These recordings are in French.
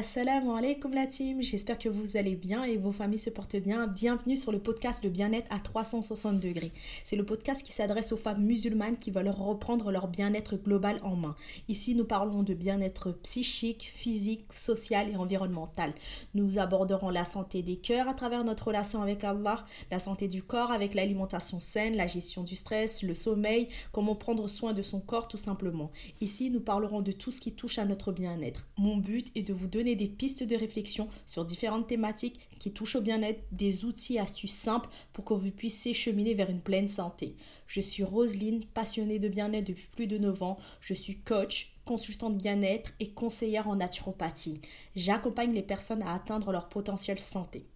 Assalamu alaikum la team, j'espère que vous allez bien et vos familles se portent bien. Bienvenue sur le podcast Le bien-être à 360 degrés. C'est le podcast qui s'adresse aux femmes musulmanes qui veulent reprendre leur bien-être global en main. Ici, nous parlons de bien-être psychique, physique, social et environnemental. Nous aborderons la santé des cœurs à travers notre relation avec Allah, la santé du corps avec l'alimentation saine, la gestion du stress, le sommeil, comment prendre soin de son corps tout simplement. Ici, nous parlerons de tout ce qui touche à notre bien-être. Mon but est de vous donner des pistes de réflexion sur différentes thématiques qui touchent au bien-être, des outils et astuces simples pour que vous puissiez cheminer vers une pleine santé. Je suis Roselyne, passionnée de bien-être depuis plus de 9 ans. Je suis coach, consultante bien-être et conseillère en naturopathie. J'accompagne les personnes à atteindre leur potentiel santé.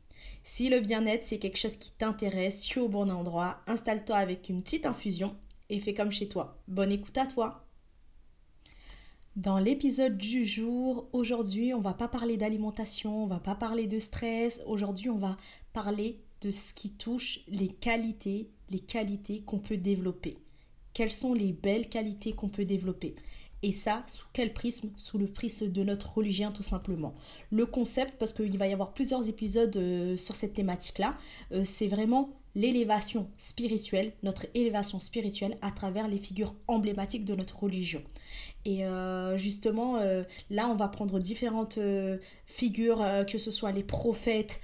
Si le bien-être c'est quelque chose qui t'intéresse, tu es au bon endroit, installe-toi avec une petite infusion et fais comme chez toi. Bonne écoute à toi dans l'épisode du jour, aujourd'hui, on va pas parler d'alimentation, on va pas parler de stress. Aujourd'hui, on va parler de ce qui touche les qualités, les qualités qu'on peut développer. Quelles sont les belles qualités qu'on peut développer? Et ça, sous quel prisme? Sous le prisme de notre religion, tout simplement. Le concept, parce qu'il va y avoir plusieurs épisodes euh, sur cette thématique-là, euh, c'est vraiment l'élévation spirituelle, notre élévation spirituelle à travers les figures emblématiques de notre religion. Et euh, justement, euh, là, on va prendre différentes euh, figures, que ce soit les prophètes,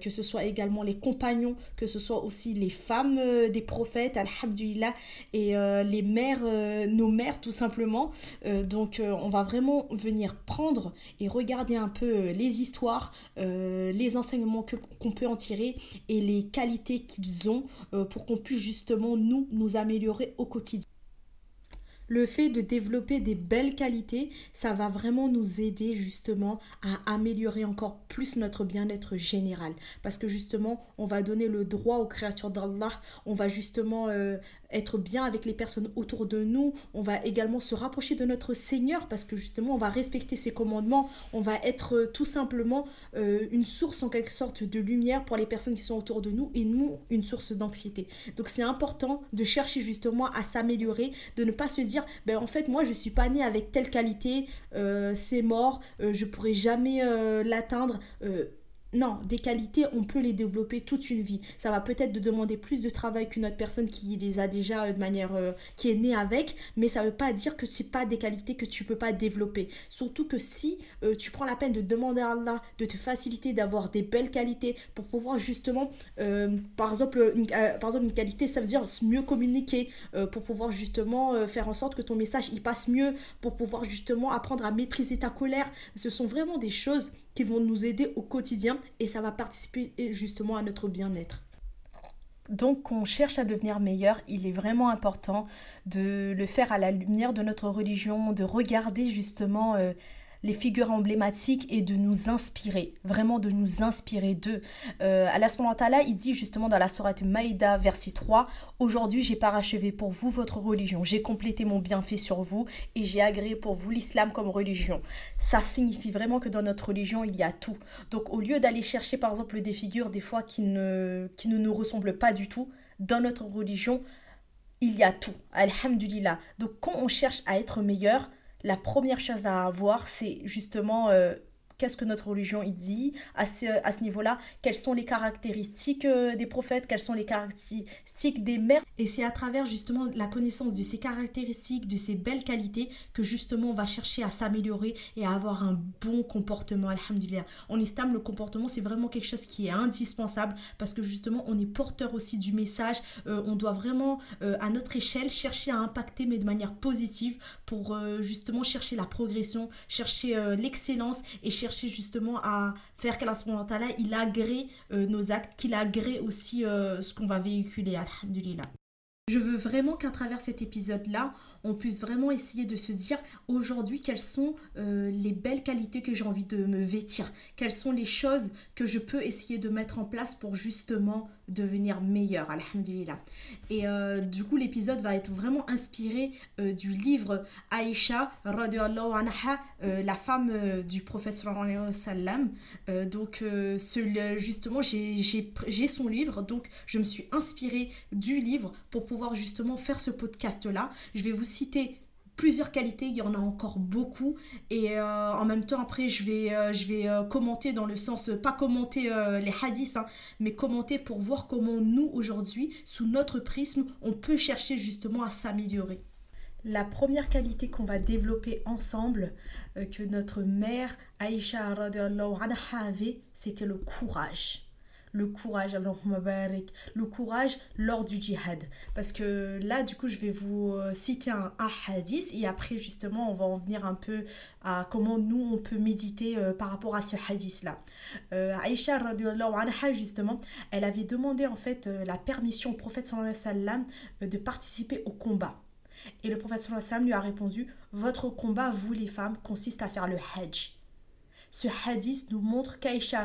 que ce soit également les compagnons, que ce soit aussi les femmes des prophètes, alhamdulillah, et les mères, nos mères tout simplement. donc, on va vraiment venir prendre et regarder un peu les histoires, les enseignements qu'on peut en tirer et les qualités qu'ils ont pour qu'on puisse justement nous, nous améliorer au quotidien le fait de développer des belles qualités, ça va vraiment nous aider justement à améliorer encore plus notre bien-être général. Parce que justement, on va donner le droit aux créatures d'Allah, on va justement euh, être bien avec les personnes autour de nous, on va également se rapprocher de notre Seigneur parce que justement, on va respecter ses commandements, on va être euh, tout simplement euh, une source en quelque sorte de lumière pour les personnes qui sont autour de nous et nous, une source d'anxiété. Donc c'est important de chercher justement à s'améliorer, de ne pas se dire ben en fait moi je suis pas née avec telle qualité, euh, c'est mort, je pourrai jamais l'atteindre. Non, des qualités, on peut les développer toute une vie. Ça va peut-être demander plus de travail qu'une autre personne qui les a déjà euh, de manière euh, qui est née avec, mais ça ne veut pas dire que c'est pas des qualités que tu peux pas développer. Surtout que si euh, tu prends la peine de demander à Allah de te faciliter d'avoir des belles qualités pour pouvoir justement, par exemple, une, par exemple une qualité, ça veut dire mieux communiquer pour pouvoir justement faire en sorte que ton message il passe mieux, pour pouvoir justement apprendre à maîtriser ta colère. Ce sont vraiment des choses qui vont nous aider au quotidien et ça va participer justement à notre bien-être. Donc, on cherche à devenir meilleur, il est vraiment important de le faire à la lumière de notre religion, de regarder justement euh, les figures emblématiques et de nous inspirer, vraiment de nous inspirer d'eux. Euh, Allah là, il dit justement dans la sourate Maïda, verset 3, Aujourd'hui j'ai parachevé pour vous votre religion, j'ai complété mon bienfait sur vous et j'ai agréé pour vous l'islam comme religion. Ça signifie vraiment que dans notre religion il y a tout. Donc au lieu d'aller chercher par exemple des figures des fois qui ne, qui ne nous ressemblent pas du tout, dans notre religion, il y a tout. Alhamdulillah. Donc quand on cherche à être meilleur, la première chose à avoir, c'est justement euh, qu'est-ce que notre religion il dit à ce, niveau-là, quelles sont les caractéristiques euh, des prophètes, quelles sont les caractéristiques des mères? Et c'est à travers justement la connaissance de ces caractéristiques, de ces belles qualités, que justement on va chercher à s'améliorer et à avoir un bon comportement. Alhamdulillah. En islam, le comportement, c'est vraiment quelque chose qui est indispensable parce que justement on est porteur aussi du message. Euh, on doit vraiment, euh, à notre échelle, chercher à impacter, mais de manière positive pour justement chercher la progression, chercher l'excellence et chercher justement à faire qu'Allah il agrée euh, nos actes, qu'il agrée aussi euh, ce qu'on va véhiculer, alhamdulillah. Je veux vraiment qu'à travers cet épisode-là, on puisse vraiment essayer de se dire aujourd'hui quelles sont euh, les belles qualités que j'ai envie de me vêtir, quelles sont les choses que je peux essayer de mettre en place pour justement devenir meilleur, alhamdulillah. Et euh, du coup, l'épisode va être vraiment inspiré euh, du livre Aïcha, anha, la femme du prophète sallam. donc, ce, justement, j'ai son livre, donc je me suis inspirée du livre pour pouvoir justement faire ce podcast-là. Je vais vous citer plusieurs qualités, il y en a encore beaucoup. Et euh, en même temps, après, je vais, euh, je vais euh, commenter dans le sens, pas commenter les hadiths, hein, mais commenter pour voir comment nous, aujourd'hui, sous notre prisme, on peut chercher justement à s'améliorer. La première qualité qu'on va développer ensemble, que notre mère Aïcha avait, c'était le courage le courage, le courage lors du djihad. Parce que là, du coup, je vais vous euh, citer un, hadith et après, justement, on va en venir un peu à comment nous, on peut méditer euh, par rapport à ce hadith-là. Euh, Aïcha, anha, justement, elle avait demandé en fait la permission au prophète sallallahu alayhi wa de participer au combat. Et le prophète sallallahu alayhi wa lui a répondu Votre combat, vous les femmes, consiste à faire le hajj ce hadith nous montre qu'Aïcha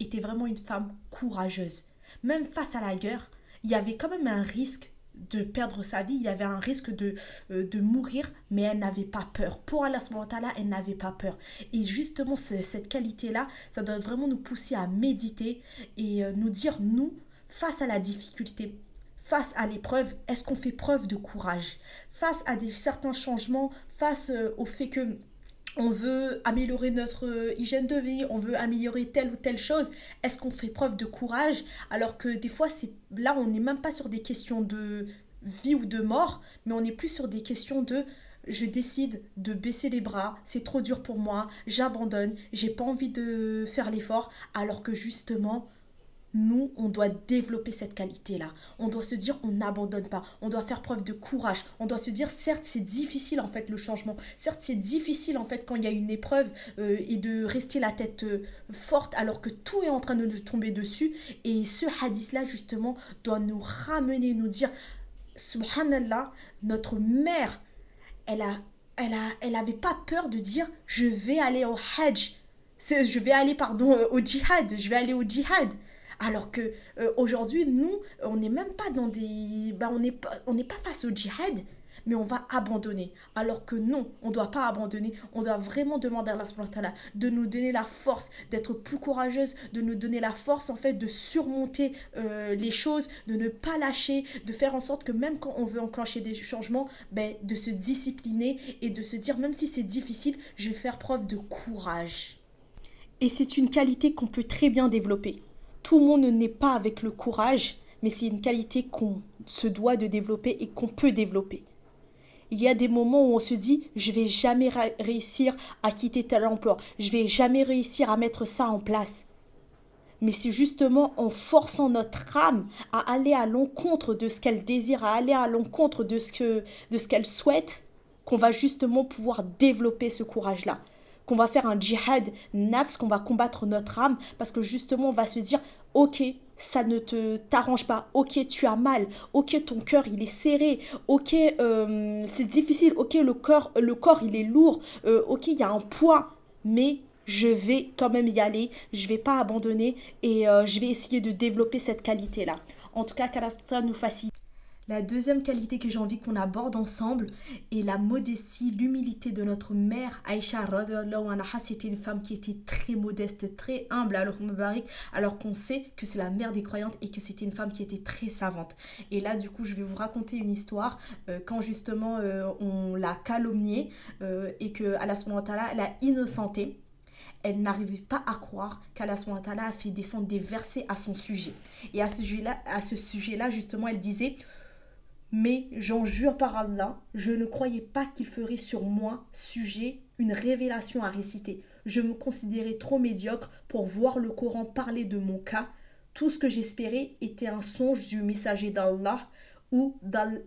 était vraiment une femme courageuse. Même face à la guerre, il y avait quand même un risque de perdre sa vie, il y avait un risque de, euh, de mourir, mais elle n'avait pas peur. Pour Allah, elle n'avait pas peur. Et justement, cette qualité-là, ça doit vraiment nous pousser à méditer et euh, nous dire, nous, face à la difficulté, face à l'épreuve, est-ce qu'on fait preuve de courage? Face à des certains changements, face euh, au fait que on veut améliorer notre euh, hygiène de vie, on veut améliorer telle ou telle chose, est-ce qu'on fait preuve de courage? Alors que des fois là on n'est même pas sur des questions de vie ou de mort, mais on est plus sur des questions de je décide de baisser les bras, c'est trop dur pour moi, j'abandonne, j'ai pas envie de faire l'effort alors que justement nous, on doit développer cette qualité-là. On doit se dire, on n'abandonne pas. On doit faire preuve de courage. On doit se dire, certes, c'est difficile en fait le changement. Certes, c'est difficile en fait quand il y a une épreuve euh, et de rester la tête euh, forte alors que tout est en train de nous tomber dessus. Et ce hadith-là, justement, doit nous ramener, nous dire, subhanallah, notre mère, elle a, elle a, elle avait pas peur de dire, je vais aller au hajj. Je vais aller, pardon, euh, au djihad. Je vais aller au djihad. Alors que euh, aujourd'hui, nous, on n'est même pas dans des. Bah, on n'est pas, pas face au djihad, mais on va abandonner. Alors que non, on ne doit pas abandonner. On doit vraiment demander à Allah de nous donner la force d'être plus courageuse, de nous donner la force en fait de surmonter euh, les choses, de ne pas lâcher, de faire en sorte que même quand on veut enclencher des changements, ben, de se discipliner et de se dire même si c'est difficile, je vais faire preuve de courage. Et c'est une qualité qu'on peut très bien développer tout le monde n'est pas avec le courage, mais c'est une qualité qu'on se doit de développer et qu'on peut développer. Il y a des moments où on se dit je vais jamais réussir à quitter tel emploi, je vais jamais réussir à mettre ça en place. Mais c'est justement en forçant notre âme à aller à l'encontre de ce qu'elle désire, à aller à l'encontre de ce que de ce qu'elle souhaite, qu'on va justement pouvoir développer ce courage-là qu'on va faire un djihad nafs, qu'on va combattre notre âme, parce que justement on va se dire, ok, ça ne te t'arrange pas, ok, tu as mal, ok, ton cœur il est serré, ok, euh, c'est difficile, ok, le corps, le corps il est lourd, euh, ok, il y a un poids, mais je vais quand même y aller, je vais pas abandonner et euh, je vais essayer de développer cette qualité-là. En tout cas, ça nous facilite. La deuxième qualité que j'ai envie qu'on aborde ensemble est la modestie, l'humilité de notre mère Aïcha anha. C'était une femme qui était très modeste, très humble alors qu'on sait que c'est la mère des croyantes et que c'était une femme qui était très savante. Et là, du coup, je vais vous raconter une histoire euh, quand justement euh, on l'a calomniée euh, et que Allah elle a innocenté elle n'arrivait pas à croire qu'Allah a fait descendre des versets à son sujet. Et à ce sujet-là, à ce sujet-là justement, elle disait mais j'en jure par Allah, je ne croyais pas qu'il ferait sur moi, sujet, une révélation à réciter. Je me considérais trop médiocre pour voir le Coran parler de mon cas. Tout ce que j'espérais était un songe du messager d'Allah ou,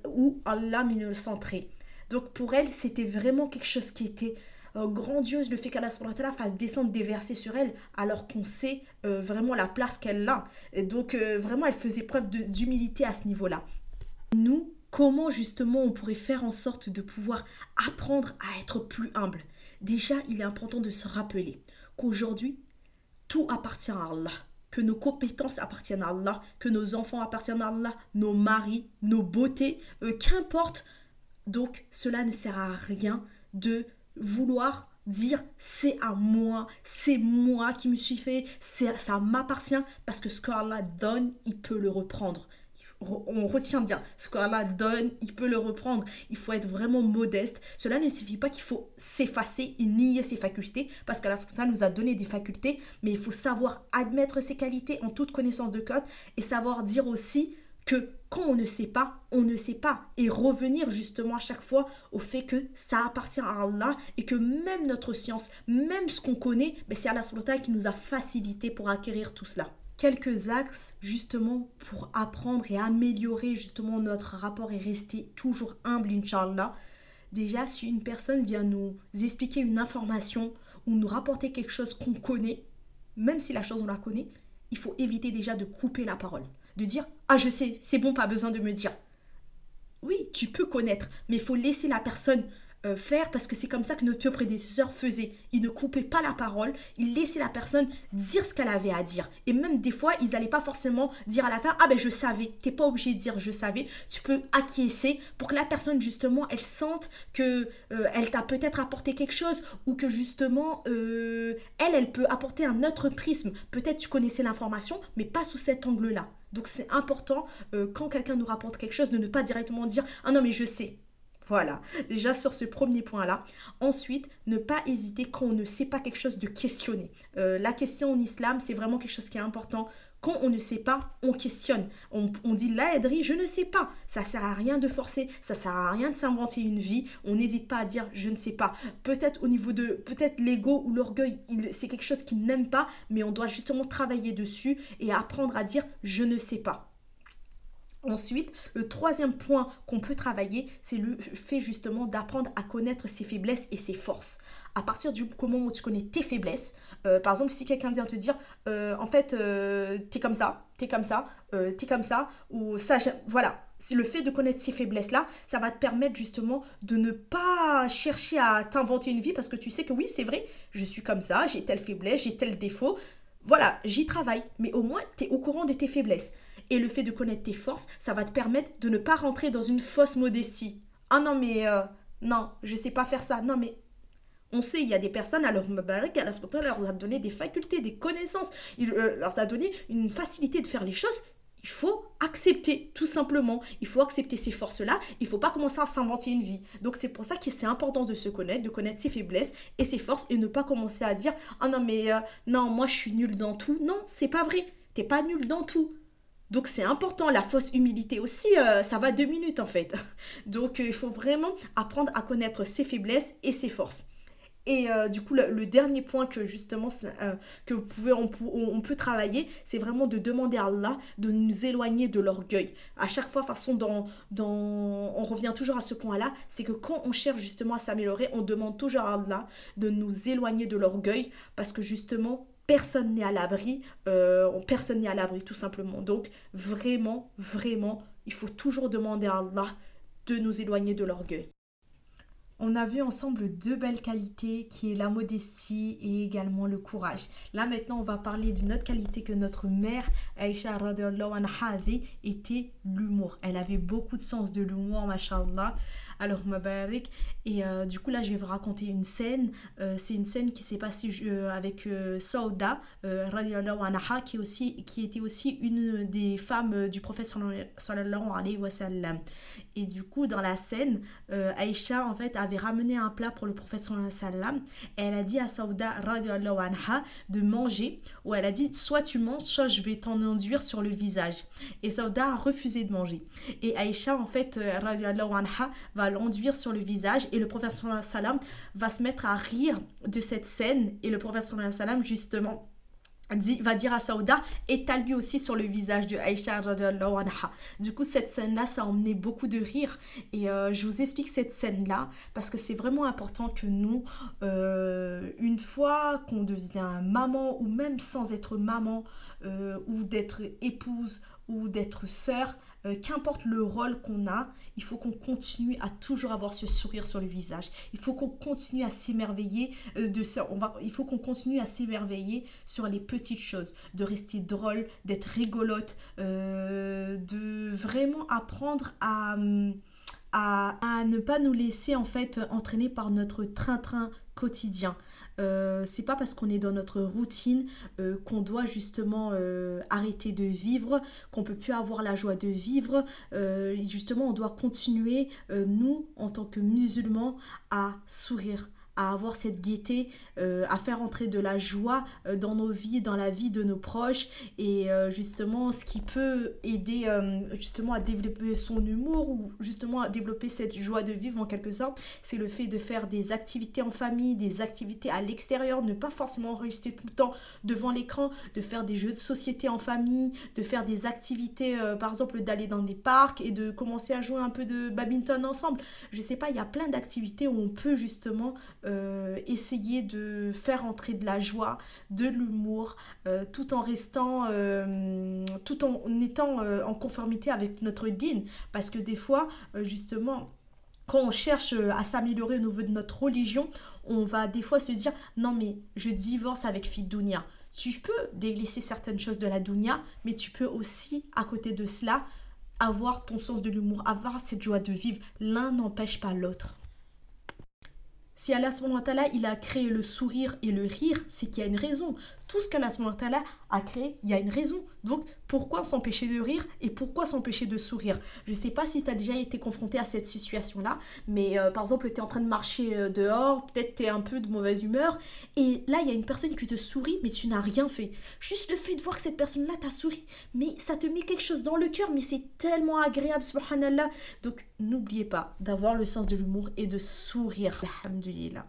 ou Allah centré. Donc pour elle, c'était vraiment quelque chose qui était euh, grandiose, le fait qu'Allah fasse descendre des versets sur elle, alors qu'on sait euh, vraiment la place qu'elle a. Et donc euh, vraiment, elle faisait preuve d'humilité à ce niveau-là. Nous, comment justement on pourrait faire en sorte de pouvoir apprendre à être plus humble? Déjà, il est important de se rappeler qu'aujourd'hui, tout appartient à Allah, que nos compétences appartiennent à Allah, que nos enfants appartiennent à Allah, nos maris, nos beautés, euh, qu'importe. Donc, cela ne sert à rien de vouloir dire c'est à moi, c'est moi qui me suis fait, ça m'appartient parce que ce que Allah donne, il peut le reprendre on retient bien ce qu'Allah donne, il peut le reprendre. Il faut être vraiment modeste. Cela ne signifie pas qu'il faut s'effacer et nier ses facultés, parce qu'Allah nous a donné des facultés, mais il faut savoir admettre ses qualités en toute connaissance de code et savoir dire aussi que quand on ne sait pas, on ne sait pas. Et revenir justement à chaque fois au fait que ça appartient à Allah et que même notre science, même ce qu'on connaît, ben c'est Allah qui nous a facilité pour acquérir tout cela quelques axes justement pour apprendre et améliorer justement notre rapport et rester toujours humble, Inch'Allah. Déjà, si une personne vient nous expliquer une information ou nous rapporter quelque chose qu'on connaît, même si la chose on la connaît, il faut éviter déjà de couper la parole. De dire Ah, je sais, c'est bon, pas besoin de me dire. Oui, tu peux connaître, mais il faut laisser la personne euh, faire parce que c'est comme ça que notre prédécesseur faisait. Il ne coupait pas la parole, il laissait la personne dire ce qu'elle avait à dire. Et même des fois, ils n'allaient pas forcément dire à la fin Ah ben je savais. T'es pas obligé de dire je savais. Tu peux acquiescer pour que la personne justement elle sente que euh, elle t'a peut-être apporté quelque chose ou que justement euh, elle elle peut apporter un autre prisme. Peut-être tu connaissais l'information mais pas sous cet angle-là. Donc c'est important quand quelqu'un nous rapporte quelque chose de ne pas directement dire Ah non mais je sais. Voilà, déjà sur ce premier point-là. Ensuite, ne pas hésiter quand on ne sait pas quelque chose de questionner. Euh, la question en islam, c'est vraiment quelque chose qui est important. Quand on ne sait pas, on questionne. On, dit la je ne sais pas. Ça sert à rien de forcer, ça sert à rien de s'inventer une vie. On n'hésite pas à dire je ne sais pas. Peut-être au niveau de peut-être l'ego ou l'orgueil, c'est quelque chose qu'il n'aime pas, mais on doit justement travailler dessus et apprendre à dire je ne sais pas. Ensuite, le troisième point qu'on peut travailler, c'est le fait justement d'apprendre à connaître ses faiblesses et ses forces. À partir du moment où tu connais tes faiblesses, euh, par exemple, si quelqu'un vient te dire, euh, en fait, euh, t'es comme ça, t'es comme ça, t'es comme ça, ou ça, voilà. C'est le fait de connaître ces faiblesses-là, ça va te permettre justement de ne pas chercher à t'inventer une vie parce que tu sais que oui, c'est vrai, je suis comme ça, j'ai telle faiblesse, j'ai tel défaut. Voilà, j'y travaille, mais au moins, tu es au courant de tes faiblesses. Et le fait de connaître tes forces, ça va te permettre de ne pas rentrer dans une fausse modestie. Ah non, mais euh, non, je sais pas faire ça. Non, mais on sait, il y a des personnes, alors Mabarak, Allah leur a donné des facultés, des connaissances, il euh, leur a donné une facilité de faire les choses. Il faut accepter, tout simplement. Il faut accepter ces forces-là. Il faut pas commencer à s'inventer une vie. Donc c'est pour ça que c'est important de se connaître, de connaître ses faiblesses et ses forces et ne pas commencer à dire Ah non, mais euh, non, moi je suis nul dans tout. Non, c'est pas vrai. T'es pas nul dans tout. Donc c'est important, la fausse humilité aussi, euh, ça va deux minutes en fait. Donc euh, il faut vraiment apprendre à connaître ses faiblesses et ses forces. Et euh, du coup, le, dernier point que justement que vous pouvez, on, peut travailler, c'est vraiment de demander à Allah de nous éloigner de l'orgueil. À chaque fois, façon, dans, dans, on revient toujours à ce point-là, c'est que quand on cherche justement à s'améliorer, on demande toujours à Allah de nous éloigner de l'orgueil, parce que justement, personne n'est à l'abri, euh, personne n'est à l'abri tout simplement. Donc vraiment, vraiment, il faut toujours demander à Allah de nous éloigner de l'orgueil. On a vu ensemble deux belles qualités qui est la modestie et également le courage. Là maintenant on va parler d'une autre qualité que notre mère Aisha anha avait, était l'humour. Elle avait beaucoup de sens de l'humour, mashallah. Alors, Mabarik. Et euh, du coup, là, je vais vous raconter une scène. Euh, c'est une scène qui s'est passée euh, avec Sauda, anha, qui, aussi, qui était aussi une des femmes du prophète sallallahu alayhi. Et du coup, dans la scène, Aïcha, en fait, avait ramené un plat pour le prophète sallallahu alayhi. Et elle a dit à Sauda, anha, de manger. Ou elle a dit, soit tu manges, soit je vais t'en enduire sur le visage. Et Sauda a refusé de manger. Et Aïcha, en fait, anha, va l'enduire sur le visage et le professeur salam va se mettre à rire de cette scène et le professeur salam justement Dit, va dire à Saouda étale lui aussi sur le visage de Aïcha. Du coup, cette scène-là, ça a emmené beaucoup de rire. Et euh, je vous explique cette scène-là parce que c'est vraiment important que nous, euh, une fois qu'on devient maman ou même sans être maman euh, ou d'être épouse ou d'être sœur, euh, qu'importe le rôle qu'on a, il faut qu'on continue à toujours avoir ce sourire sur le visage. Il faut qu'on continue à s'émerveiller euh, de ça. Il faut qu'on continue à s'émerveiller sur les petites choses, de rester drôle, d'être rigolote, euh, de vraiment apprendre à, à, ne pas nous laisser en fait entraîner par notre train-train quotidien. euh, c'est pas parce qu'on est dans notre routine euh, qu'on doit justement arrêter de vivre, qu'on peut plus avoir la joie de vivre. justement, on doit continuer, nous, en tant que musulmans, à sourire à avoir cette gaieté, euh, à faire entrer de la joie euh, dans nos vies, dans la vie de nos proches et euh, justement ce qui peut aider justement à développer son humour ou justement à développer cette joie de vivre en quelque sorte, c'est le fait de faire des activités en famille, des activités à l'extérieur, ne pas forcément rester tout le temps devant l'écran, de faire des jeux de société en famille, de faire des activités par exemple d'aller dans des parcs et de commencer à jouer un peu de badminton ensemble. Je sais pas, il y a plein d'activités où on peut justement essayer de faire entrer de la joie, de l'humour, euh, tout en restant, euh, tout en étant en conformité avec notre din. Parce que des fois, justement, quand on cherche à s'améliorer au niveau de notre religion, on va des fois se dire non mais je divorce avec Fidounia. Tu peux délaisser certaines choses de la Dounia, mais tu peux aussi, à côté de cela, avoir ton sens de l'humour, avoir cette joie de vivre. L'un n'empêche pas l'autre. Si Allah il a créé le sourire et le rire, c'est qu'il y a une raison. Tout ce qu'Allah a créé, il y a une raison. Donc, pourquoi s'empêcher de rire et pourquoi s'empêcher de sourire? Je ne sais pas si tu as déjà été confronté à cette situation-là, mais euh, par exemple, tu es en train de marcher euh, dehors, peut-être tu es un peu de mauvaise humeur, et là, il y a une personne qui te sourit, mais tu n'as rien fait. Juste le fait de voir que cette personne-là t'a souri, mais ça te met quelque chose dans le cœur, mais c'est tellement agréable, subhanallah. Donc, n'oubliez pas d'avoir le sens de l'humour et de sourire. Alhamdulillah.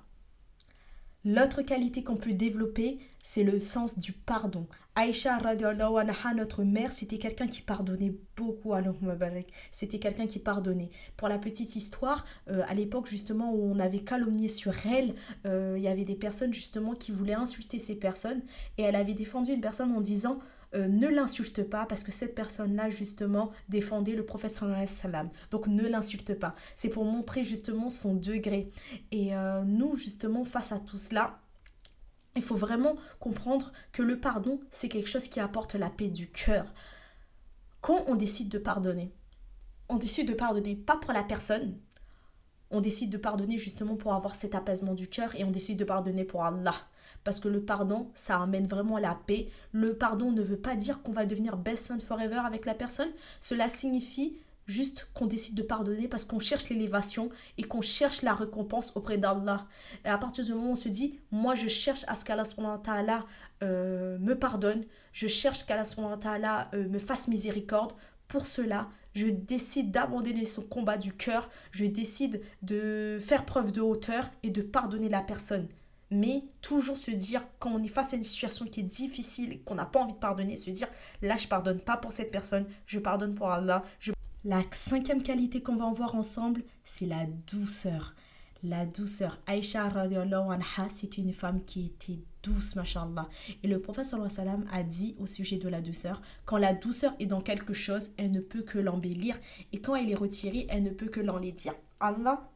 L'autre qualité qu'on peut développer, c'est le sens du pardon. Aïcha, anha, notre mère, c'était quelqu'un qui pardonnait beaucoup C'était quelqu'un qui pardonnait. Pour la petite histoire, euh, à l'époque justement où on avait calomnié sur elle, euh, il y avait des personnes justement qui voulaient insulter ces personnes et elle avait défendu une personne en disant euh, ne l'insulte pas parce que cette personne-là, justement, défendait le prophète. Donc ne l'insulte pas. C'est pour montrer justement son degré. Et nous, justement, face à tout cela, il faut vraiment comprendre que le pardon, c'est quelque chose qui apporte la paix du cœur. Quand on décide de pardonner, on décide de pardonner pas pour la personne, on décide de pardonner justement pour avoir cet apaisement du cœur et on décide de pardonner pour Allah parce que le pardon, ça amène vraiment la paix. Le pardon ne veut pas dire qu'on va devenir best friend forever avec la personne. Cela signifie juste qu'on décide de pardonner parce qu'on cherche l'élévation et qu'on cherche la récompense auprès d'Allah. Et à partir du moment où on se dit, moi je cherche à ce qu'Allah euh, me pardonne, je cherche qu'Allah euh, me fasse miséricorde, pour cela, je décide d'abandonner son combat du cœur, je décide de faire preuve de hauteur et de pardonner la personne mais toujours se dire, quand on est face à une situation qui est difficile et qu'on n'a pas envie de pardonner, se dire, là, je pardonne pas pour cette personne, je pardonne pour Allah. La cinquième qualité qu'on va en voir ensemble, c'est la douceur. La douceur. Aïcha anha, c'est une femme qui était douce, mashallah. Et le prophète a dit au sujet de la douceur, quand la douceur est dans quelque chose, elle ne peut que l'embellir. Et quand elle est retirée, elle ne peut que l'enlaidir. Allah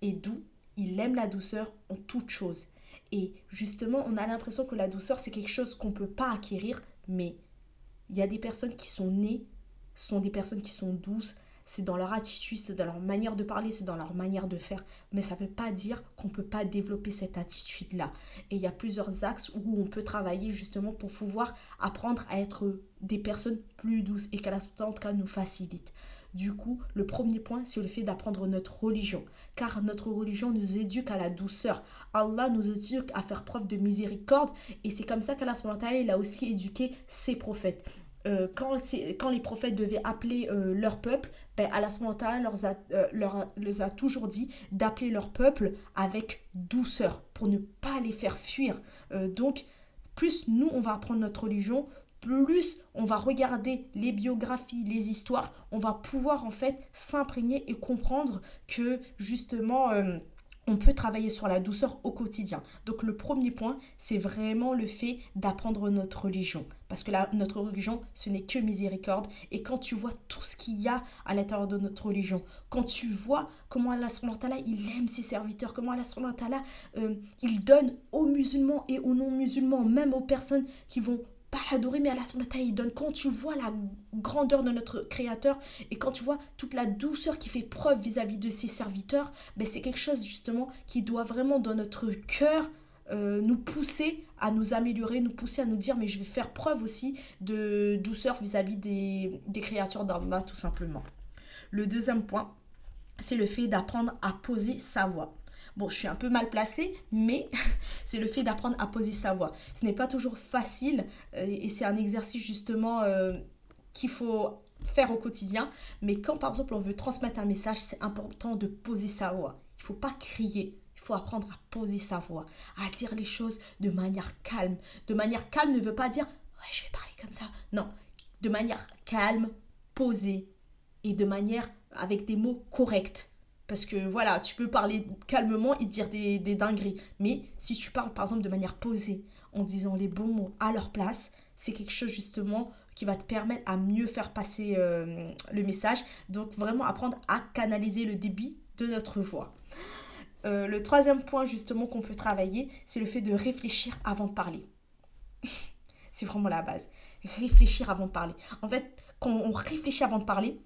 est doux, il aime la douceur en toutes choses. Et justement, on a l'impression que la douceur, c'est quelque chose qu'on ne peut pas acquérir, mais il y a des personnes qui sont nées, ce sont des personnes qui sont douces, c'est dans leur attitude, c'est dans leur manière de parler, c'est dans leur manière de faire. Mais ça ne veut pas dire qu'on ne peut pas développer cette attitude-là. Et il y a plusieurs axes où on peut travailler justement pour pouvoir apprendre à être des personnes plus douces et qu'à en tout cas nous facilite. Du coup, le premier point, c'est le fait d'apprendre notre religion. Car notre religion nous éduque à la douceur. Allah nous éduque à faire preuve de miséricorde. Et c'est comme ça qu'Allah il a aussi éduqué ses prophètes. Euh, quand, quand, les prophètes devaient appeler euh, leur peuple, ben Allah leur euh, leur, a toujours dit d'appeler leur peuple avec douceur pour ne pas les faire fuir. donc, plus nous, on va apprendre notre religion, plus on va regarder les biographies, les histoires, on va pouvoir en fait s'imprégner et comprendre que justement on peut travailler sur la douceur au quotidien. Donc le premier point, c'est vraiment le fait d'apprendre notre religion. Parce que notre religion, ce n'est que miséricorde. Et quand tu vois tout ce qu'il y a à l'intérieur de notre religion, quand tu vois comment Allah il aime ses serviteurs, comment Allah euh, il donne aux musulmans et aux non-musulmans, même aux personnes qui vont pas l'adorer, mais à la il donne. Quand tu vois la grandeur de notre Créateur et quand tu vois toute la douceur qui fait preuve vis-à-vis de ses serviteurs, ben c'est quelque chose justement qui doit vraiment dans notre cœur euh, nous pousser à nous améliorer, nous pousser à nous dire mais je vais faire preuve aussi de douceur vis-à-vis des, des créatures d'Allah tout simplement. Le deuxième point, c'est le fait d'apprendre à poser sa voix. Bon, je suis un peu mal placée, mais c'est le fait d'apprendre à poser sa voix. Ce n'est pas toujours facile euh, et c'est un exercice justement euh, qu'il faut faire au quotidien. Mais quand par exemple on veut transmettre un message, c'est important de poser sa voix. Il ne faut pas crier. Il faut apprendre à poser sa voix, à dire les choses de manière calme. De manière calme ne veut pas dire ouais, je vais parler comme ça. Non, de manière calme, posée et de manière avec des mots corrects. Parce que voilà, tu peux parler calmement et dire des, des dingueries. Mais si tu parles par exemple de manière posée, en disant les bons mots à leur place, c'est quelque chose justement qui va te permettre à mieux faire passer euh, le message. Donc vraiment apprendre à canaliser le débit de notre voix. Euh, le troisième point justement qu'on peut travailler, c'est le fait de réfléchir avant de parler. c'est vraiment la base. Réfléchir avant de parler. En fait, quand on réfléchit avant de parler,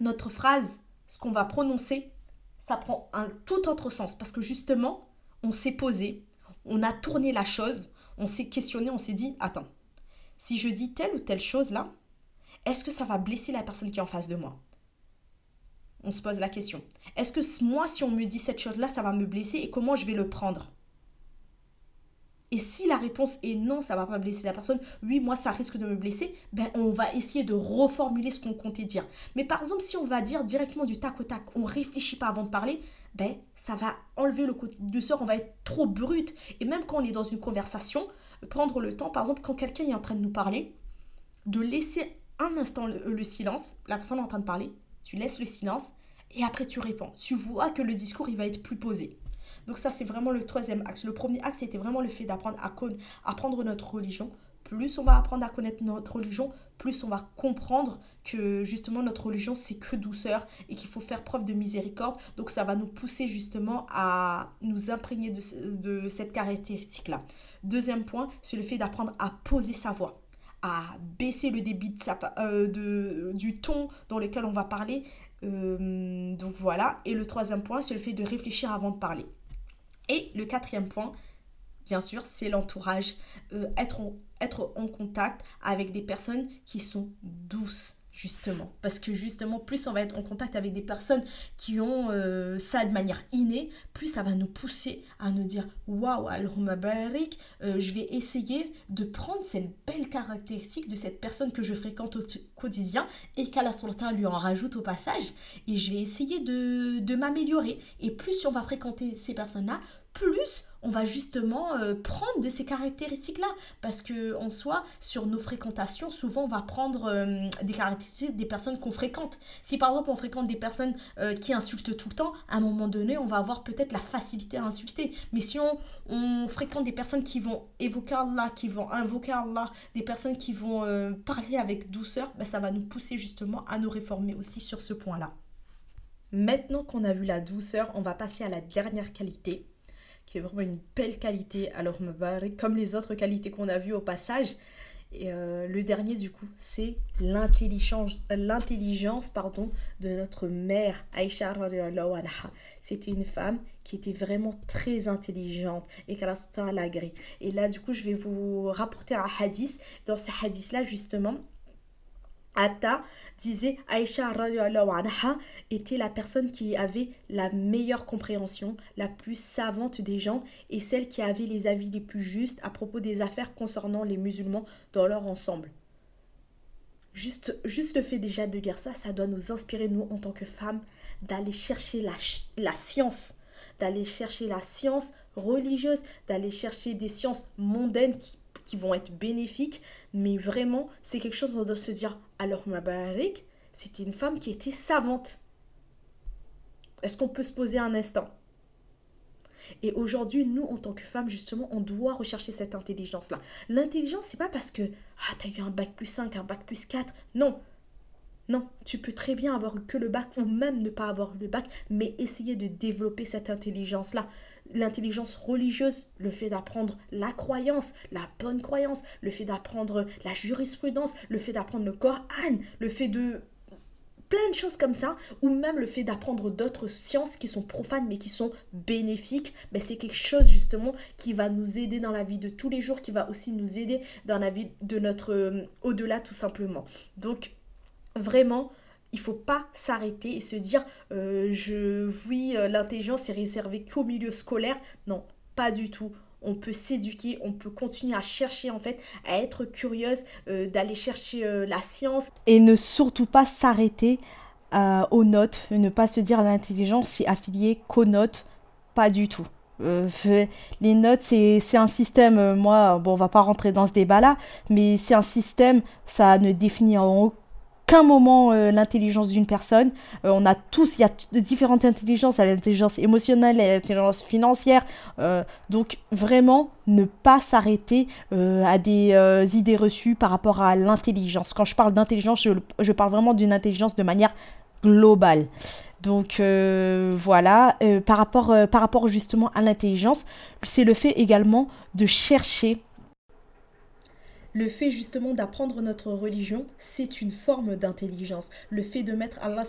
notre phrase, ce qu'on va prononcer, ça prend un tout autre sens. Parce que justement, on s'est posé, on a tourné la chose, on s'est questionné, on s'est dit, attends, si je dis telle ou telle chose là, est-ce que ça va blesser la personne qui est en face de moi? On se pose la question. Est-ce que moi, si on me dit cette chose-là, ça va me blesser et comment je vais le prendre? Et si la réponse est non, ça va pas blesser la personne, oui, moi ça risque de me blesser, ben on va essayer de reformuler ce qu'on comptait dire. Mais par exemple, si on va dire directement du tac au tac, on réfléchit pas avant de parler, ben ça va enlever le côté sort, on va être trop brut. Et même quand on est dans une conversation, prendre le temps, par exemple, quand quelqu'un est en train de nous parler, de laisser un instant le, silence, la personne est en train de parler, tu laisses le silence et après tu réponds. Tu vois que le discours il va être plus posé. Donc ça, c'est vraiment le troisième axe. Le premier axe, c'était vraiment le fait d'apprendre à apprendre notre religion. Plus on va apprendre à connaître notre religion, plus on va comprendre que justement notre religion, c'est que douceur et qu'il faut faire preuve de miséricorde. Donc ça va nous pousser justement à nous imprégner de, cette caractéristique-là. Deuxième point, c'est le fait d'apprendre à poser sa voix à baisser le débit de euh, du ton dans lequel on va parler. Euh, donc voilà. Et le troisième point, c'est le fait de réfléchir avant de parler. Et le quatrième point, bien sûr, c'est l'entourage. Euh, être, être en contact avec des personnes qui sont douces, justement. Parce que justement, plus on va être en contact avec des personnes qui ont euh, ça de manière innée, plus ça va nous pousser à nous dire Waouh, alors barik, euh, je vais essayer de prendre cette belle caractéristique de cette personne que je fréquente au quotidien et qu'Allah lui en rajoute au passage. Et je vais essayer de, de m'améliorer. Et plus on va fréquenter ces personnes-là, plus on va justement euh, prendre de ces caractéristiques-là. Parce que en soi, sur nos fréquentations, souvent on va prendre euh, des caractéristiques des personnes qu'on fréquente. Si par exemple on fréquente des personnes euh, qui insultent tout le temps, à un moment donné, on va avoir peut-être la facilité à insulter. Mais si on, fréquente des personnes qui vont évoquer Allah, qui vont invoquer Allah, des personnes qui vont parler avec douceur, ben, ça va nous pousser justement à nous réformer aussi sur ce point-là. Maintenant qu'on a vu la douceur, on va passer à la dernière qualité qui est vraiment une belle qualité. Alors, comme les autres qualités qu'on a vues au passage. Et euh, le dernier, du coup, c'est l'intelligence, de notre mère, Aïcha C'était une femme qui était vraiment très intelligente et qu'elle a l'agri. Et là, du coup, je vais vous rapporter un hadith. Dans ce hadith-là, justement, Atta disait Aïcha était la personne qui avait la meilleure compréhension, la plus savante des gens et celle qui avait les avis les plus justes à propos des affaires concernant les musulmans dans leur ensemble. Juste, juste le fait déjà de dire ça, ça doit nous inspirer, nous, en tant que femmes, d'aller chercher la, la science, d'aller chercher la science religieuse, d'aller chercher des sciences mondaines qui qui vont être bénéfiques, mais vraiment, c'est quelque chose où on doit se dire, alors ma barik, c'était une femme qui était savante. Est-ce qu'on peut se poser un instant? Et aujourd'hui, nous, en tant que femmes, justement, on doit rechercher cette intelligence-là. L'intelligence, c'est pas parce que, ah, t'as eu un bac plus 5, un bac plus 4. Non. Non, tu peux très bien avoir que le bac ou même ne pas avoir le bac, mais essayer de développer cette intelligence-là l'intelligence religieuse, le fait d'apprendre la croyance, la bonne croyance, le fait d'apprendre la jurisprudence, le fait d'apprendre le Coran, le fait de plein de choses comme ça, ou même le fait d'apprendre d'autres sciences qui sont profanes mais qui sont bénéfiques, ben c'est quelque chose justement qui va nous aider dans la vie de tous les jours, qui va aussi nous aider dans la vie de notre euh, au-delà tout simplement. Donc vraiment, il faut pas s'arrêter et se dire euh, je oui euh, l'intelligence est réservée qu'au milieu scolaire. Non, pas du tout on peut s'éduquer, on peut continuer à chercher en fait, à être curieuse, d'aller chercher la science. Et ne surtout pas s'arrêter aux notes, ne pas se dire l'intelligence c'est affilié qu'aux notes, pas du tout. les notes, c'est un système, moi, bon, on va pas rentrer dans ce débat-là, mais c'est un système, ça ne définit en qu'un moment euh, l'intelligence d'une personne. Euh, on a tous, il y a différentes intelligences, a l'intelligence émotionnelle, l'intelligence financière. Euh, donc vraiment, ne pas s'arrêter à des idées reçues par rapport à l'intelligence. Quand je parle d'intelligence, je, je, parle vraiment d'une intelligence de manière globale. Donc voilà, par, rapport, par rapport justement à l'intelligence, c'est le fait également de chercher le fait justement d'apprendre notre religion, c'est une forme d'intelligence. Le fait de mettre Allah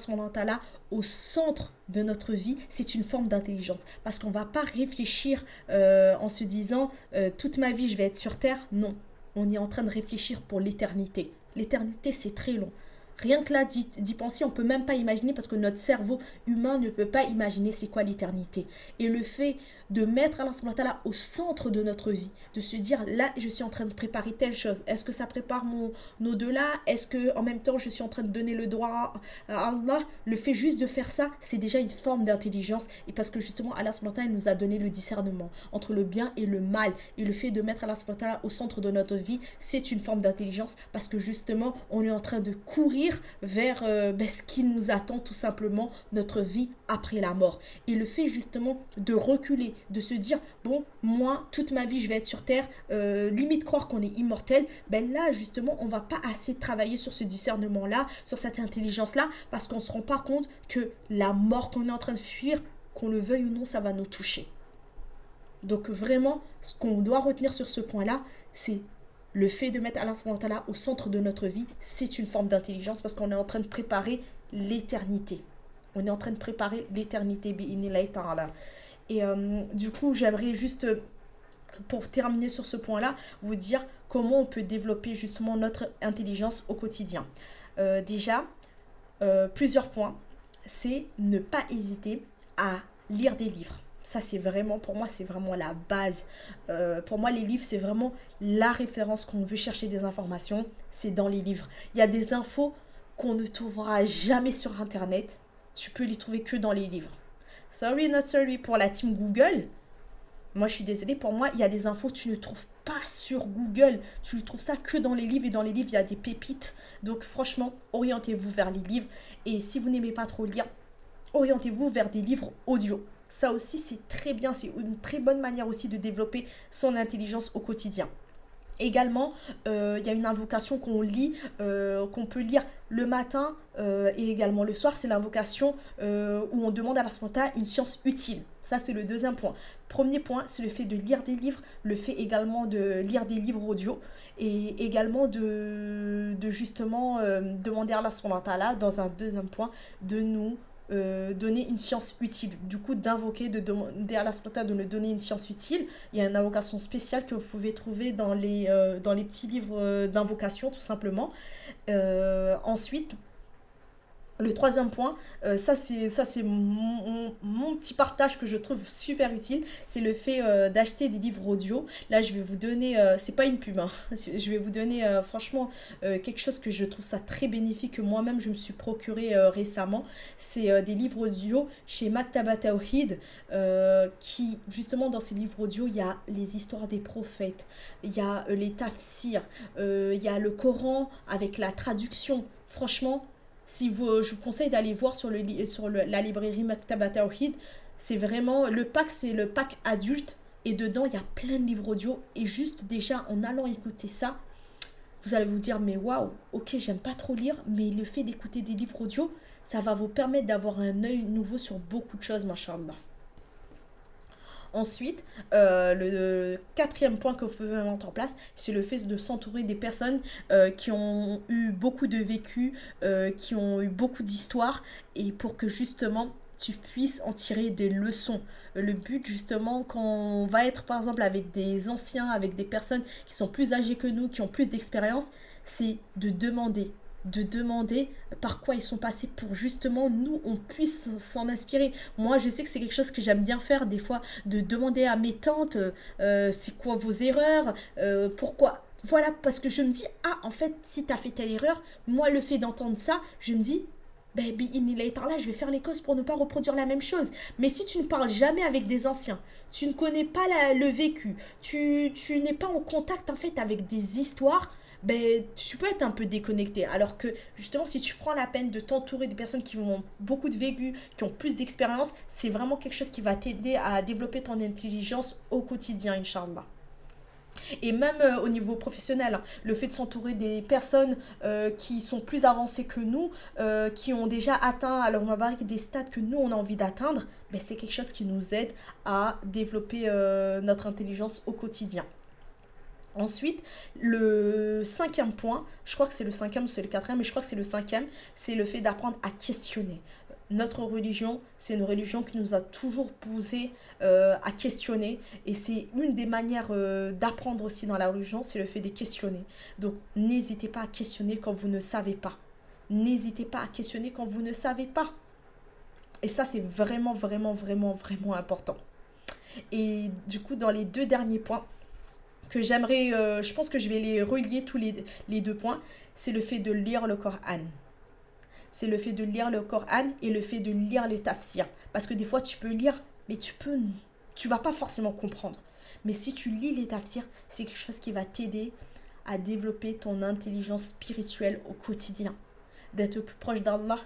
au centre de notre vie, c'est une forme d'intelligence. Parce qu'on ne va pas réfléchir euh, en se disant euh, toute ma vie je vais être sur terre. Non, on est en train de réfléchir pour l'éternité. L'éternité c'est très long. Rien que là d'y penser, on peut même pas imaginer parce que notre cerveau humain ne peut pas imaginer c'est quoi l'éternité. Et le fait de mettre Allah là au centre de notre vie, de se dire là je suis en train de préparer telle chose. Est-ce que ça prépare mon au-delà? Est-ce que en même temps je suis en train de donner le droit à Allah? Le fait juste de faire ça, c'est déjà une forme d'intelligence. Et parce que justement Allah il nous a donné le discernement entre le bien et le mal. Et le fait de mettre Allah au centre de notre vie, c'est une forme d'intelligence parce que justement on est en train de courir vers euh, ben, ce qui nous attend tout simplement notre vie après la mort. Et le fait justement de reculer de se dire, bon, moi, toute ma vie, je vais être sur Terre, euh, limite croire qu'on est immortel, ben là, justement, on va pas assez travailler sur ce discernement-là, sur cette intelligence-là, parce qu'on se rend pas compte que la mort qu'on est en train de fuir, qu'on le veuille ou non, ça va nous toucher. Donc vraiment, ce qu'on doit retenir sur ce point-là, c'est le fait de mettre Allah au centre de notre vie, c'est une forme d'intelligence parce qu'on est en train de préparer l'éternité. On est en train de préparer l'éternité. Et euh, du coup, j'aimerais juste, euh, pour terminer sur ce point-là, vous dire comment on peut développer justement notre intelligence au quotidien. Euh, déjà, plusieurs points. C'est ne pas hésiter à lire des livres. Ça, c'est vraiment, pour moi, c'est vraiment la base. pour moi, les livres, c'est vraiment la référence qu'on veut chercher des informations. C'est dans les livres. Il y a des infos qu'on ne trouvera jamais sur Internet. Tu peux les trouver que dans les livres. Sorry, not sorry pour la team Google. Moi, je suis désolée, pour moi, il y a des infos que tu ne trouves pas sur Google. Tu trouves ça que dans les livres et dans les livres, il y a des pépites. Donc, franchement, orientez-vous vers les livres. Et si vous n'aimez pas trop lire, orientez-vous vers des livres audio. Ça aussi, c'est très bien. C'est une très bonne manière aussi de développer son intelligence au quotidien. Également, euh, il y a une invocation qu'on lit, euh, qu'on peut lire le matin euh, et également le soir. C'est l'invocation où on demande à la une science utile. Ça, c'est le deuxième point. Premier point, c'est le fait de lire des livres, le fait également de lire des livres audio et également de, justement demander à spontané, dans un deuxième point, de nous euh, donner une science utile. Du coup, d'invoquer, de demander à l'aspectateur de nous donner une science utile. Il y a une invocation spéciale que vous pouvez trouver dans les, euh, dans les petits livres euh, d'invocation, tout simplement. ensuite, le troisième point, euh, ça c'est ça c'est mon, petit partage que je trouve super utile, c'est le fait euh, d'acheter des livres audio. Là, je vais vous donner, euh, c'est pas une pub, hein. je vais vous donner franchement quelque chose que je trouve ça très bénéfique que moi-même je me suis procuré récemment. C'est des livres audio chez Maktaba Tawhid qui justement dans ces livres audio il y a les histoires des prophètes, il y a les tafsirs, il y a le Coran avec la traduction. Franchement, si vous, je vous conseille d'aller voir sur, le, sur la librairie Maktaba Tawhid. C'est vraiment, le pack, c'est le pack adulte. Et dedans, il y a plein de livres audio. Et juste déjà, en allant écouter ça, vous allez vous dire, mais waouh, ok, j'aime pas trop lire, mais le fait d'écouter des livres audio, ça va vous permettre d'avoir un œil nouveau sur beaucoup de choses, machallah. Ensuite, euh, le quatrième point que vous pouvez mettre en place, c'est le fait de s'entourer des personnes euh, qui ont eu beaucoup de vécu, euh, qui ont eu beaucoup d'histoires, et pour que justement tu puisses en tirer des leçons. Le but justement quand on va être par exemple avec des anciens, avec des personnes qui sont plus âgées que nous, qui ont plus d'expérience, c'est de demander de demander par quoi ils sont passés pour justement nous on puisse s'en inspirer. Moi je sais que c'est quelque chose que j'aime bien faire des fois de demander à mes tantes euh, c'est quoi vos erreurs euh, pourquoi voilà parce que je me dis ah en fait si tu as fait telle erreur moi le fait d'entendre ça je me dis ben il est là je vais faire les causes pour ne pas reproduire la même chose. Mais si tu ne parles jamais avec des anciens tu ne connais pas le vécu tu, tu n'es pas en contact en fait avec des histoires ben, tu peux être un peu déconnecté. Alors que justement, si tu prends la peine de t'entourer de personnes qui ont beaucoup de vécu, qui ont plus d'expérience, c'est vraiment quelque chose qui va t'aider à développer ton intelligence au quotidien, Inch'Allah. Et même euh, au niveau professionnel, hein, le fait de s'entourer des personnes euh, qui sont plus avancées que nous, euh, qui ont déjà atteint alors on va des stades que nous on a envie d'atteindre, ben, c'est quelque chose qui nous aide à développer notre intelligence au quotidien. Ensuite, le cinquième point, je crois que c'est le cinquième ou c'est le quatrième, mais je crois que c'est le cinquième, c'est le fait d'apprendre à questionner. Notre religion, c'est une religion qui nous a toujours poussé euh, à questionner. Et c'est une des manières euh, d'apprendre aussi dans la religion, c'est le fait de questionner. Donc n'hésitez pas à questionner quand vous ne savez pas. N'hésitez pas à questionner quand vous ne savez pas. Et ça, c'est vraiment, vraiment, vraiment, vraiment important. Et du coup, dans les deux derniers points, que j'aimerais, euh, je pense que je vais les relier tous les, les deux points, c'est le fait de lire le Coran. C'est le fait de lire le Coran et le fait de lire le tafsir. Parce que des fois, tu peux lire, mais tu peux, tu vas pas forcément comprendre. Mais si tu lis les tafsirs, c'est quelque chose qui va t'aider à développer ton intelligence spirituelle au quotidien. D'être plus proche d'Allah,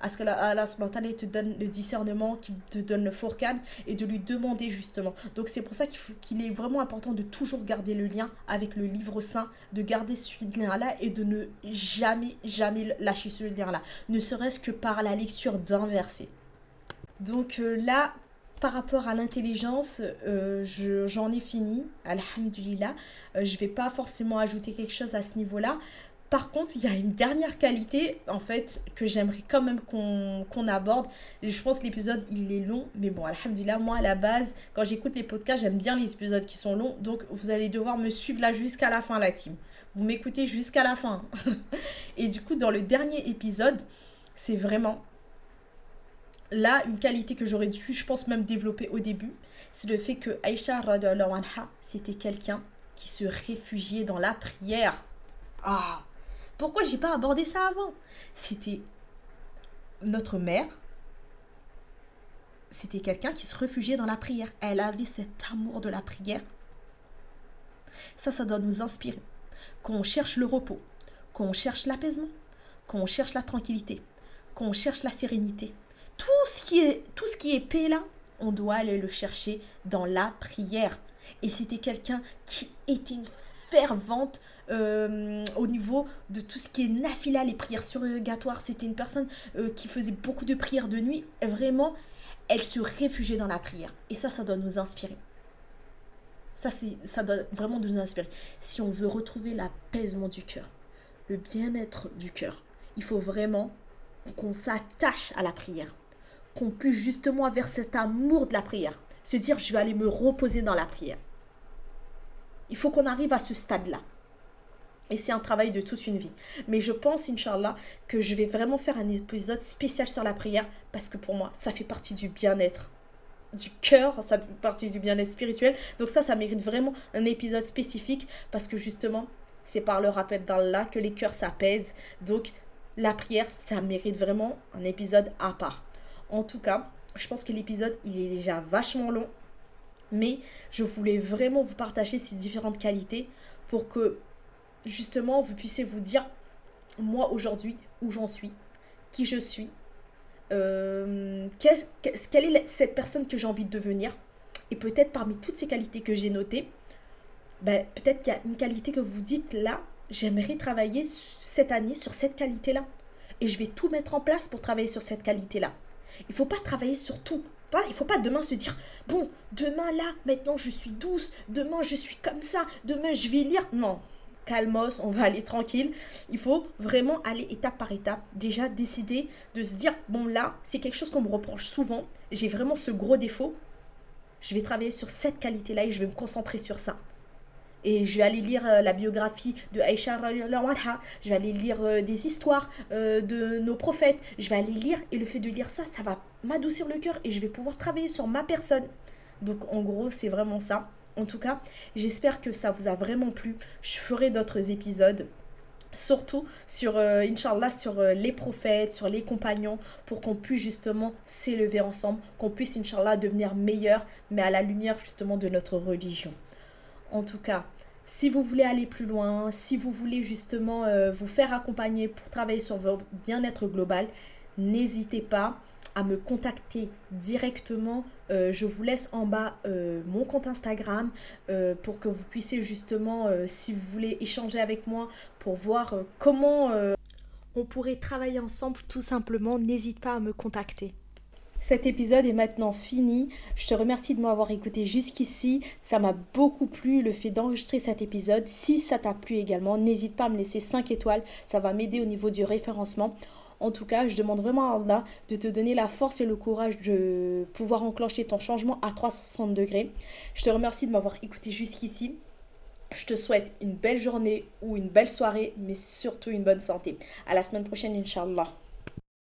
à ce que Allah te donne le discernement, qu'il te donne le fourcan et de lui demander justement. Donc c'est pour ça qu'il est vraiment important de toujours garder le lien avec le livre saint, de garder ce lien-là et de ne jamais, jamais lâcher ce lien-là, ne serait-ce que par la lecture d'un verset. Donc euh, là, par rapport à l'intelligence, euh, j'en ai fini, alhamdulillah. Euh, je ne vais pas forcément ajouter quelque chose à ce niveau-là. Par contre, il y a une dernière qualité, en fait, que j'aimerais quand même qu'on aborde. je pense que l'épisode, il est long, mais bon, alhamdulillah, moi, à la base, quand j'écoute les podcasts, j'aime bien les épisodes qui sont longs. Donc, vous allez devoir me suivre là jusqu'à la fin, la team. Vous m'écoutez jusqu'à la fin. Et du coup, dans le dernier épisode, c'est vraiment là une qualité que j'aurais dû, je pense, même développer au début. C'est le fait que Aïcha, c'était quelqu'un qui se réfugiait dans la prière. Ah, pourquoi j'ai pas abordé ça avant? C'était notre mère. C'était quelqu'un qui se réfugiait dans la prière. Elle avait cet amour de la prière. Ça, ça doit nous inspirer. Qu'on cherche le repos, qu'on cherche l'apaisement, qu'on cherche la tranquillité, qu'on cherche la sérénité. Tout ce qui est, tout ce qui est paix là, on doit aller le chercher dans la prière. Et c'était quelqu'un qui était une fervente euh, au niveau de tout ce qui est nafila, les prières surrogatoires. C'était une personne euh, qui faisait beaucoup de prières de nuit. vraiment, elle se réfugiait dans la prière. Et ça, ça doit nous inspirer. Ça, ça doit vraiment nous inspirer. Si on veut retrouver l'apaisement du cœur, le bien-être du cœur, il faut vraiment qu'on s'attache à la prière. Qu'on puisse justement vers cet amour de la prière. Se dire, je vais aller me reposer dans la prière. Il faut qu'on arrive à ce stade-là. Et c'est un travail de toute une vie. Mais je pense, Inch'Allah, que je vais vraiment faire un épisode spécial sur la prière parce que pour moi, ça fait partie du bien-être du cœur, ça fait partie du bien-être spirituel. Donc ça, ça mérite vraiment un épisode spécifique parce que justement, c'est par le rappel d'Allah que les cœurs s'apaisent. Donc la prière, ça mérite vraiment un épisode à part. En tout cas, je pense que l'épisode, il est déjà vachement long. Mais je voulais vraiment vous partager ces différentes qualités pour que justement vous puissiez vous dire, moi aujourd'hui, où j'en suis, qui je suis, euh, quelle est cette personne que j'ai envie de devenir. Et peut-être parmi toutes ces qualités que j'ai notées, ben, peut-être qu'il y a une qualité que vous dites là, j'aimerais travailler cette année sur cette qualité-là. Et je vais tout mettre en place pour travailler sur cette qualité-là. Il ne faut pas travailler sur tout Pas, il faut pas demain se dire, bon, demain là, maintenant je suis douce, demain je suis comme ça, demain je vais lire. Non, calmos, on va aller tranquille. Il faut vraiment aller étape par étape. Déjà décider de se dire, bon là, c'est quelque chose qu'on me reproche souvent. J'ai vraiment ce gros défaut. Je vais travailler sur cette qualité-là et je vais me concentrer sur ça. Et je vais aller lire euh, la biographie de Aïcha, je vais aller lire euh, des histoires euh, de nos prophètes, je vais aller lire et le fait de lire ça, ça va m'adoucir le cœur et je vais pouvoir travailler sur ma personne. Donc en gros, c'est vraiment ça. En tout cas, j'espère que ça vous a vraiment plu. Je ferai d'autres épisodes surtout sur Inch'Allah sur les prophètes, sur les compagnons pour qu'on puisse justement s'élever ensemble, qu'on puisse Inch'Allah devenir meilleur mais à la lumière justement de notre religion. En tout cas, si vous voulez aller plus loin, si vous voulez justement euh, vous faire accompagner pour travailler sur votre bien-être global, n'hésitez pas à me contacter directement. Euh, je vous laisse en bas euh, mon compte Instagram pour que vous puissiez justement, si vous voulez échanger avec moi, pour voir comment on pourrait travailler ensemble, tout simplement, n'hésite pas à me contacter. Cet épisode est maintenant fini. Je te remercie de m'avoir écouté jusqu'ici. Ça m'a beaucoup plu le fait d'enregistrer cet épisode. Si ça t'a plu également, n'hésite pas à me laisser 5 étoiles. Ça va m'aider au niveau du référencement. En tout cas, je demande vraiment à Allah de te donner la force et le courage de pouvoir enclencher ton changement à 360 degrés. Je te remercie de m'avoir écouté jusqu'ici. Je te souhaite une belle journée ou une belle soirée, mais surtout une bonne santé. À la semaine prochaine, Inch'Allah.